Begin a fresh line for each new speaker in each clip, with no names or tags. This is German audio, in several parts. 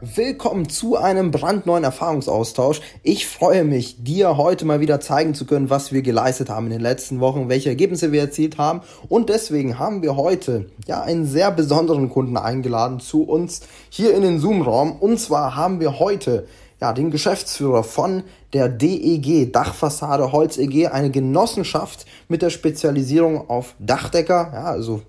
Willkommen zu einem brandneuen Erfahrungsaustausch. Ich freue mich, dir heute mal wieder zeigen zu können, was wir geleistet haben in den letzten Wochen, welche Ergebnisse wir erzielt haben. Und deswegen haben wir heute ja einen sehr besonderen Kunden eingeladen zu uns hier in den Zoom-Raum. Und zwar haben wir heute ja, den Geschäftsführer von der DEG, Dachfassade Holz EG, eine Genossenschaft mit der Spezialisierung auf Dachdecker, ja, also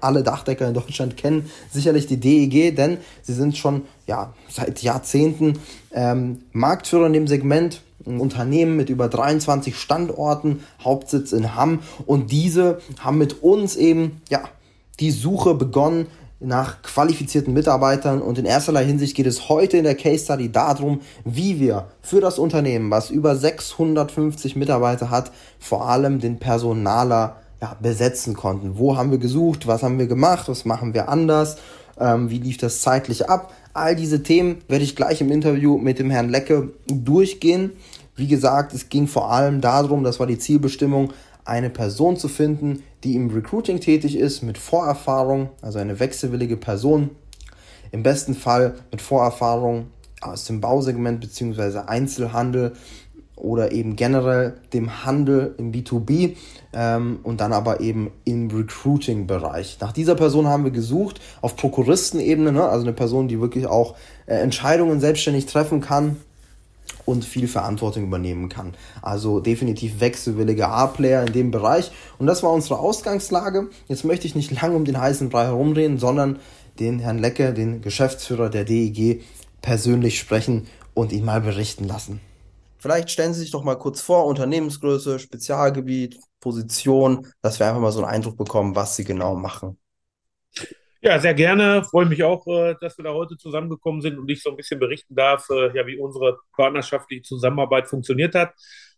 alle Dachdecker in Deutschland kennen sicherlich die DEG, denn sie sind schon ja, seit Jahrzehnten ähm, Marktführer in dem Segment. Ein Unternehmen mit über 23 Standorten, Hauptsitz in Hamm. Und diese haben mit uns eben ja, die Suche begonnen nach qualifizierten Mitarbeitern. Und in erster Hinsicht geht es heute in der Case Study darum, wie wir für das Unternehmen, was über 650 Mitarbeiter hat, vor allem den Personaler ja, besetzen konnten. Wo haben wir gesucht? Was haben wir gemacht? Was machen wir anders? Ähm, wie lief das zeitlich ab? All diese Themen werde ich gleich im Interview mit dem Herrn Lecke durchgehen. Wie gesagt, es ging vor allem darum, das war die Zielbestimmung, eine Person zu finden, die im Recruiting tätig ist, mit Vorerfahrung, also eine wechselwillige Person. Im besten Fall mit Vorerfahrung aus dem Bausegment bzw. Einzelhandel oder eben generell dem Handel im B2B ähm, und dann aber eben im Recruiting-Bereich. Nach dieser Person haben wir gesucht auf Prokuristenebene, ne? also eine Person, die wirklich auch äh, Entscheidungen selbstständig treffen kann und viel Verantwortung übernehmen kann. Also definitiv wechselwillige A-Player in dem Bereich. Und das war unsere Ausgangslage. Jetzt möchte ich nicht lange um den heißen Brei herumreden, sondern den Herrn Lecke, den Geschäftsführer der DEG, persönlich sprechen und ihn mal berichten lassen. Vielleicht stellen Sie sich doch mal kurz vor, Unternehmensgröße, Spezialgebiet, Position, dass wir einfach mal so einen Eindruck bekommen, was Sie genau machen.
Ja, sehr gerne. Freue mich auch, äh, dass wir da heute zusammengekommen sind und ich so ein bisschen berichten darf, äh, ja, wie unsere partnerschaftliche Zusammenarbeit funktioniert hat.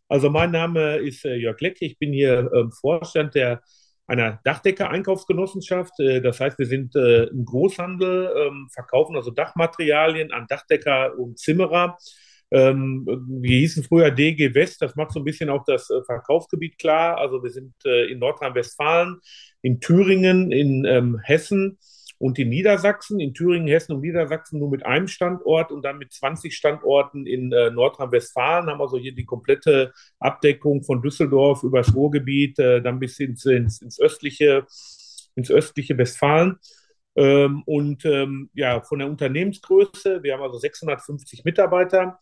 Also mein Name ist äh, Jörg Leck. Ich bin hier ähm, Vorstand der einer Dachdecker-Einkaufsgenossenschaft. Das heißt, wir sind im Großhandel, ähm, verkaufen also Dachmaterialien an Dachdecker und Zimmerer ähm, wir hießen früher DG West, das macht so ein bisschen auch das äh, Verkaufsgebiet klar. Also wir sind äh, in Nordrhein-Westfalen, in Thüringen, in ähm, Hessen und in Niedersachsen. In Thüringen, Hessen und Niedersachsen nur mit einem Standort und dann mit 20 Standorten in äh, Nordrhein-Westfalen. Haben also hier die komplette Abdeckung von Düsseldorf über das Ruhrgebiet, äh, dann bis ins, ins, ins, östliche, ins östliche Westfalen. Ähm, und ähm, ja, von der Unternehmensgröße, wir haben also 650 Mitarbeiter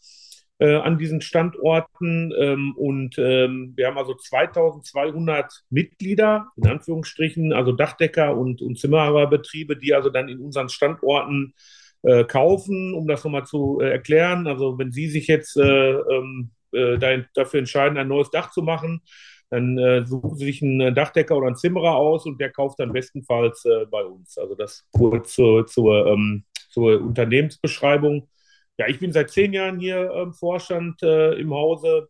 äh, an diesen Standorten. Ähm, und ähm, wir haben also 2200 Mitglieder, in Anführungsstrichen, also Dachdecker und, und Zimmererbetriebe, die also dann in unseren Standorten äh, kaufen, um das nochmal zu äh, erklären. Also wenn Sie sich jetzt äh, ähm, äh, dafür entscheiden, ein neues Dach zu machen, dann äh, suchen Sie sich einen Dachdecker oder einen Zimmerer aus und der kauft dann bestenfalls äh, bei uns. Also das kurz zur, zur, ähm, zur Unternehmensbeschreibung ja, ich bin seit zehn Jahren hier ähm, Vorstand äh, im Hause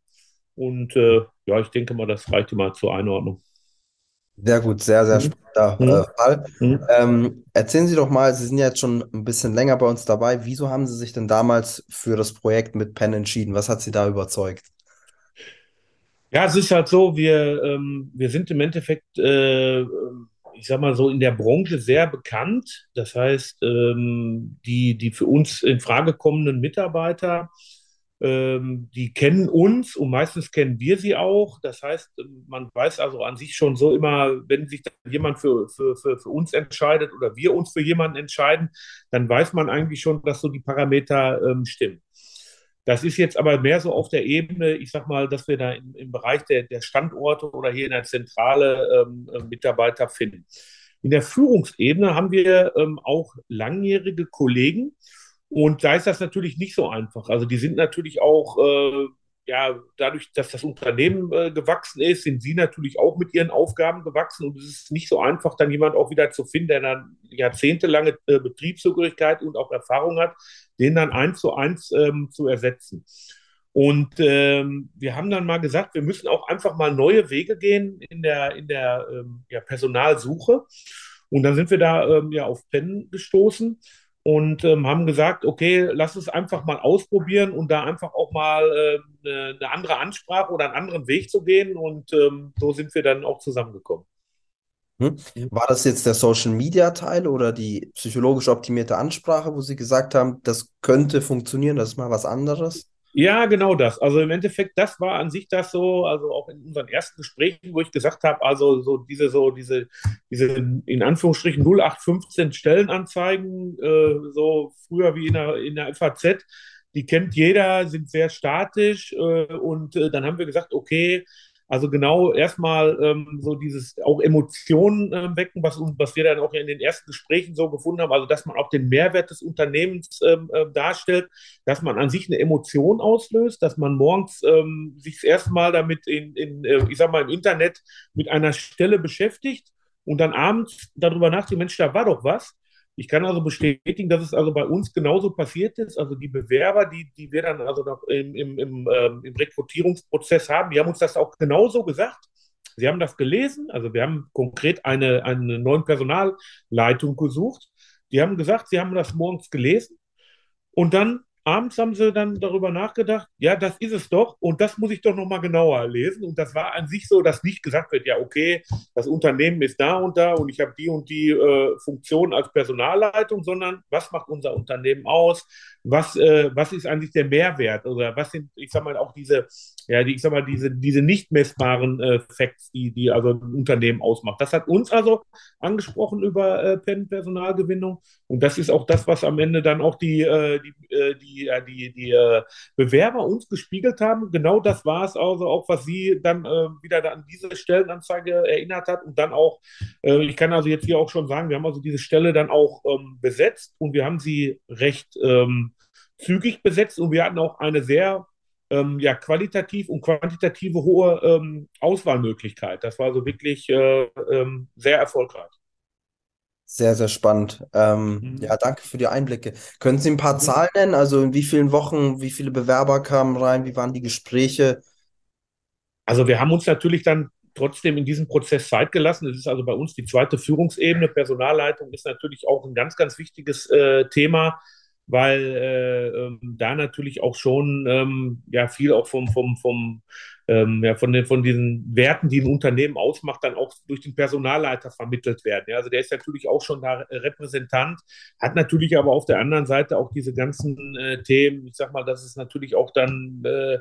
und äh, ja, ich denke mal, das reicht immer zur Einordnung.
Sehr gut, sehr, sehr mhm. spannender äh, mhm. Fall. Mhm. Ähm, erzählen Sie doch mal, Sie sind ja jetzt schon ein bisschen länger bei uns dabei. Wieso haben Sie sich denn damals für das Projekt mit Penn entschieden? Was hat Sie da überzeugt?
Ja, es ist halt so, wir, ähm, wir sind im Endeffekt äh, ich sag mal so, in der Branche sehr bekannt. Das heißt, ähm, die, die für uns in Frage kommenden Mitarbeiter, ähm, die kennen uns und meistens kennen wir sie auch. Das heißt, man weiß also an sich schon so immer, wenn sich jemand für, für, für, für uns entscheidet oder wir uns für jemanden entscheiden, dann weiß man eigentlich schon, dass so die Parameter ähm, stimmen. Das ist jetzt aber mehr so auf der Ebene, ich sag mal, dass wir da im, im Bereich der, der, Standorte oder hier in der Zentrale ähm, äh, Mitarbeiter finden. In der Führungsebene haben wir ähm, auch langjährige Kollegen und da ist das natürlich nicht so einfach. Also die sind natürlich auch äh, ja, dadurch, dass das Unternehmen äh, gewachsen ist, sind sie natürlich auch mit ihren Aufgaben gewachsen und es ist nicht so einfach, dann jemand auch wieder zu finden, der dann jahrzehntelange äh, Betriebszugehörigkeit und auch Erfahrung hat, den dann eins zu eins ähm, zu ersetzen. Und ähm, wir haben dann mal gesagt, wir müssen auch einfach mal neue Wege gehen in der, in der ähm, ja, Personalsuche. Und dann sind wir da ähm, ja auf Penn gestoßen und ähm, haben gesagt, okay, lass es einfach mal ausprobieren und da einfach auch mal äh, eine, andere Ansprache oder einen anderen Weg zu gehen. Und ähm, so sind wir dann auch zusammengekommen.
Hm? War das jetzt der Social Media Teil oder die psychologisch optimierte Ansprache, wo Sie gesagt haben, das könnte funktionieren, das ist mal was anderes?
Ja, genau das. Also im Endeffekt, das war an sich das so, also auch in unseren ersten Gesprächen, wo ich gesagt habe, also so diese, so diese, diese in Anführungsstrichen 0815 Stellenanzeigen, äh, so früher wie in der, in der FAZ, die kennt jeder, sind sehr statisch äh, und äh, dann haben wir gesagt, okay, also genau erstmal ähm, so dieses auch Emotionen äh, wecken, was, was wir dann auch in den ersten Gesprächen so gefunden haben, also dass man auch den Mehrwert des Unternehmens ähm, äh, darstellt, dass man an sich eine Emotion auslöst, dass man morgens ähm, sich erstmal damit in, in äh, ich sag mal, im Internet mit einer Stelle beschäftigt und dann abends darüber nachdenkt, Mensch, da war doch was. Ich kann also bestätigen, dass es also bei uns genauso passiert ist. Also die Bewerber, die, die wir dann also noch im, im, im, ähm, im Rekrutierungsprozess haben, die haben uns das auch genauso gesagt. Sie haben das gelesen, also wir haben konkret eine, eine neue Personalleitung gesucht. Die haben gesagt, sie haben das morgens gelesen und dann abends haben sie dann darüber nachgedacht, ja, das ist es doch und das muss ich doch nochmal genauer lesen. Und das war an sich so, dass nicht gesagt wird, ja, okay, das Unternehmen ist da und da und ich habe die und die äh, Funktion als Personalleitung, sondern was macht unser Unternehmen aus? Was, äh, was ist eigentlich der Mehrwert? Oder was sind, ich sag mal, auch diese, ja, die, ich sag mal, diese, diese nicht messbaren äh, Facts, die, die also ein Unternehmen ausmacht. Das hat uns also angesprochen über äh, Personalgewinnung und das ist auch das, was am Ende dann auch die, äh, die, äh, die äh, die, die äh, Bewerber uns gespiegelt haben. Genau das war es also auch, was sie dann äh, wieder an diese Stellenanzeige erinnert hat. Und dann auch, äh, ich kann also jetzt hier auch schon sagen, wir haben also diese Stelle dann auch ähm, besetzt und wir haben sie recht ähm, zügig besetzt und wir hatten auch eine sehr ähm, ja, qualitativ und quantitative hohe ähm, Auswahlmöglichkeit. Das war also wirklich äh, ähm, sehr erfolgreich.
Sehr, sehr spannend. Ähm, mhm. Ja, danke für die Einblicke. Können Sie ein paar. Zahlen nennen? Also in wie vielen Wochen, wie viele Bewerber kamen rein? Wie waren die Gespräche?
Also wir haben uns natürlich dann trotzdem in diesem Prozess Zeit gelassen. Das ist also bei uns die zweite Führungsebene. Personalleitung ist natürlich auch ein ganz, ganz wichtiges äh, Thema weil äh, ähm, da natürlich auch schon ähm, ja viel auch vom, vom, vom ähm, ja, von, den, von diesen Werten, die ein Unternehmen ausmacht, dann auch durch den Personalleiter vermittelt werden. Ja, also der ist natürlich auch schon da Repräsentant, hat natürlich aber auf der anderen Seite auch diese ganzen äh, Themen, ich sag mal, dass es natürlich auch dann äh,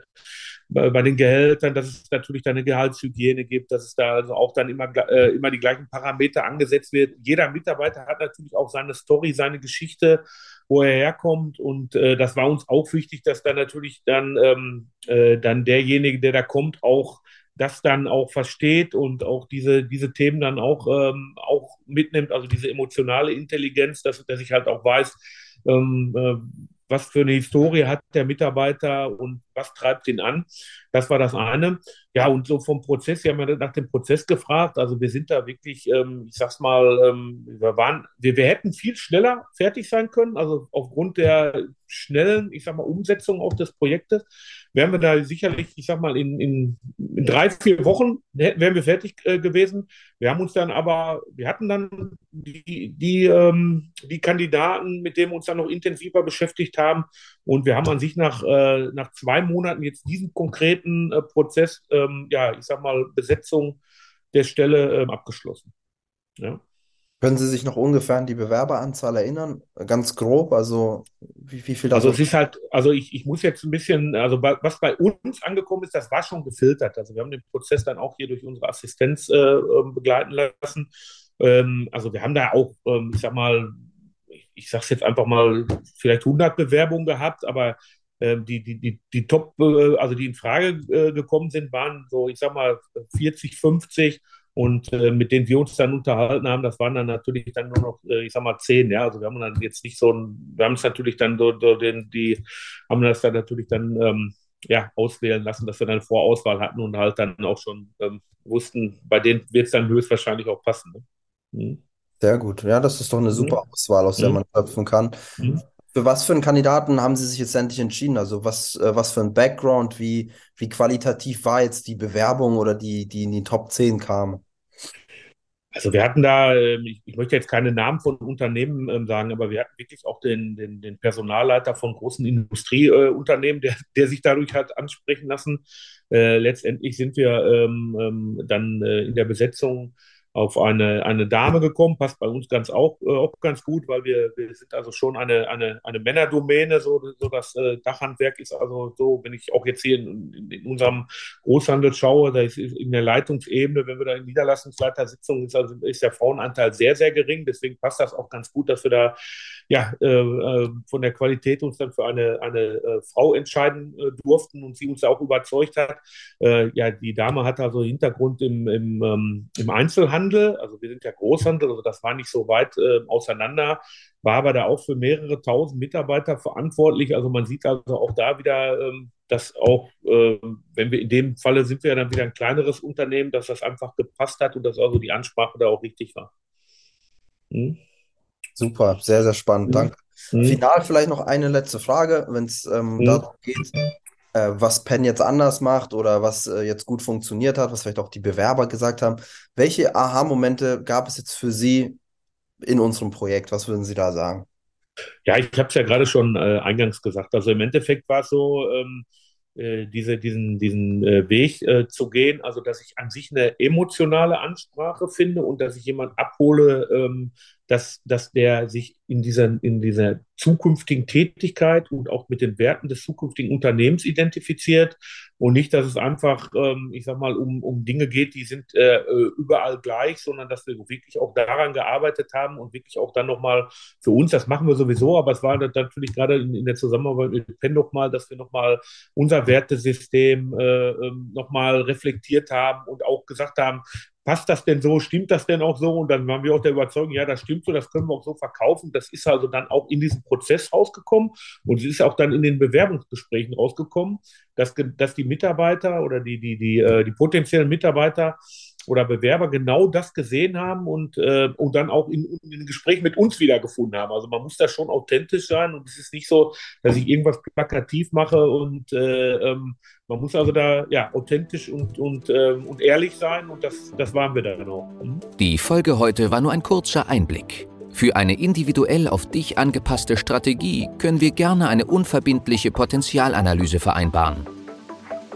bei, bei, den Gehältern, dass es natürlich dann eine Gehaltshygiene gibt, dass es da also auch dann immer, äh, immer die gleichen Parameter angesetzt wird. Jeder Mitarbeiter hat natürlich auch seine Story, seine Geschichte wo er herkommt. Und äh, das war uns auch wichtig, dass dann natürlich dann, ähm, äh, dann derjenige, der da kommt, auch das dann auch versteht und auch diese, diese Themen dann auch, ähm, auch mitnimmt, also diese emotionale Intelligenz, dass, dass ich halt auch weiß, ähm, äh, was für eine Historie hat der Mitarbeiter und was treibt ihn an. Das war das eine. Ja, und so vom Prozess, wir haben ja nach dem Prozess gefragt. Also wir sind da wirklich, ähm, ich sag's mal, ähm, wir waren, wir, wir hätten viel schneller fertig sein können. Also aufgrund der schnellen, ich sag mal, Umsetzung auch des Projektes wären wir da sicherlich, ich sag mal, in, in, in drei, vier Wochen wären wir fertig äh, gewesen. Wir haben uns dann aber, wir hatten dann die, die, ähm, die Kandidaten, mit denen wir uns dann noch intensiver beschäftigt haben. Und wir haben an sich nach, äh, nach zwei Monaten jetzt diesen konkreten äh, Prozess, ähm, ja, ich sag mal, Besetzung der Stelle ähm, abgeschlossen. Ja.
Können Sie sich noch ungefähr an die Bewerberanzahl erinnern? Ganz grob, also wie, wie viel
Also es ist halt, also ich, ich muss jetzt ein bisschen, also was bei uns angekommen ist, das war schon gefiltert. Also wir haben den Prozess dann auch hier durch unsere Assistenz äh, ähm, begleiten lassen. Ähm, also wir haben da auch, ähm, ich sag mal, ich, sage es jetzt einfach mal, vielleicht 100 Bewerbungen gehabt, aber die, die, die, die Top, äh, also die in Frage äh, gekommen sind, waren so, ich sag mal, 40, 50 Und äh, mit denen wir uns dann unterhalten haben, das waren dann natürlich dann nur noch, äh, ich sag mal, zehn, ja. Also wir haben dann jetzt nicht so ein, wir haben es natürlich dann so, so den, die, haben das dann natürlich dann ähm, ja, auswählen lassen, dass wir dann Vorauswahl hatten und halt dann auch schon ähm, wussten, bei denen wird es dann höchstwahrscheinlich auch passen. Ne?
Mhm. Sehr gut. Ja, das ist doch eine super mhm. Auswahl, aus der mhm. man schöpfen kann. Mhm. Für was für einen Kandidaten haben Sie sich jetzt endlich entschieden? Also was, äh, was für ein Background, wie, wie qualitativ war jetzt die Bewerbung oder die, die in die Top 10 kam?
Also wir hatten da, ähm, ich, möchte jetzt keine Namen von Unternehmen ähm, sagen, aber wir hatten wirklich auch den, den, den Personalleiter von großen Industrieunternehmen, der, der sich dadurch hat ansprechen lassen. Äh, letztendlich sind wir ähm dann äh, in der Besetzung auf eine, eine Dame gekommen, passt bei uns ganz auch, äh, auch ganz gut, weil wir, wir sind also schon eine, eine, eine Männerdomäne, so, so das äh, Dachhandwerk ist also so, wenn ich auch jetzt hier in, in, in unserem Großhandel schaue, da ist in der Leitungsebene, wenn wir da in Niederlassungsleitersitzungen ist, also ist der Frauenanteil sehr, sehr gering, deswegen passt das auch ganz gut, dass wir da ja, äh, äh, von der Qualität uns dann für eine, eine äh, Frau entscheiden äh, durften und sie uns auch überzeugt hat. Ja, die Dame hat also Hintergrund im, im, ähm, im Einzelhandel, also wir sind ja Großhandel, also das war nicht so weit äh, auseinander, war aber da auch für mehrere tausend Mitarbeiter verantwortlich. Also man sieht also auch da wieder, ähm, dass auch, ähm, wenn wir in dem Falle sind wir ja dann wieder ein kleineres Unternehmen, dass das einfach gepasst hat und dass also die Ansprache da auch richtig war.
Hm? Super, sehr, sehr spannend. Mhm. Danke. Mhm. Final vielleicht noch eine letzte Frage, wenn es ähm, mhm. darum geht, äh, was Penn jetzt anders macht oder was äh, jetzt gut funktioniert hat, was vielleicht auch die Bewerber gesagt haben. Welche Aha-Momente gab es jetzt für Sie in unserem Projekt? Was würden Sie da sagen?
Ja, ich habe es ja gerade schon äh, eingangs gesagt. Also im Endeffekt war es so, ähm, äh, diese, diesen, diesen äh, Weg zu gehen, also dass ich an sich eine emotionale Ansprache finde und dass ich jemanden abhole, ähm, dass, dass der sich in dieser, in dieser zukünftigen Tätigkeit und auch mit den Werten des zukünftigen Unternehmens identifiziert und nicht, dass es einfach, ähm, ich sag mal, um, um Dinge geht, die sind äh, überall gleich, sondern dass wir wirklich auch daran gearbeitet haben und wirklich auch dann nochmal für uns, das machen wir sowieso, aber es war natürlich gerade in, in der Zusammenarbeit mit Penn nochmal, dass wir nochmal unser Wertesystem äh, ähm, nochmal reflektiert haben und auch gesagt haben, passt das denn so, stimmt das denn auch so? Und dann waren wir auch der Überzeugung, ja, das stimmt so, das können wir auch so verkaufen. Das ist also dann auch in diesem Prozess rausgekommen und es ist auch dann in den Bewerbungsgesprächen rausgekommen, dass, dass die Mitarbeiter oder die, die, die, äh, die potenziellen Mitarbeiter oder Bewerber genau das gesehen haben und, äh, und dann auch in, in Gespräch mit uns wiedergefunden haben. Also man muss da schon authentisch sein und es ist nicht so, dass ich irgendwas plakativ mache und äh, ähm, man muss also da ja authentisch und, und, äh, und ehrlich sein und das, das waren wir dann auch.
Mhm. Die Folge heute war nur ein kurzer Einblick. Für eine individuell auf dich angepasste Strategie können wir gerne eine unverbindliche Potenzialanalyse vereinbaren.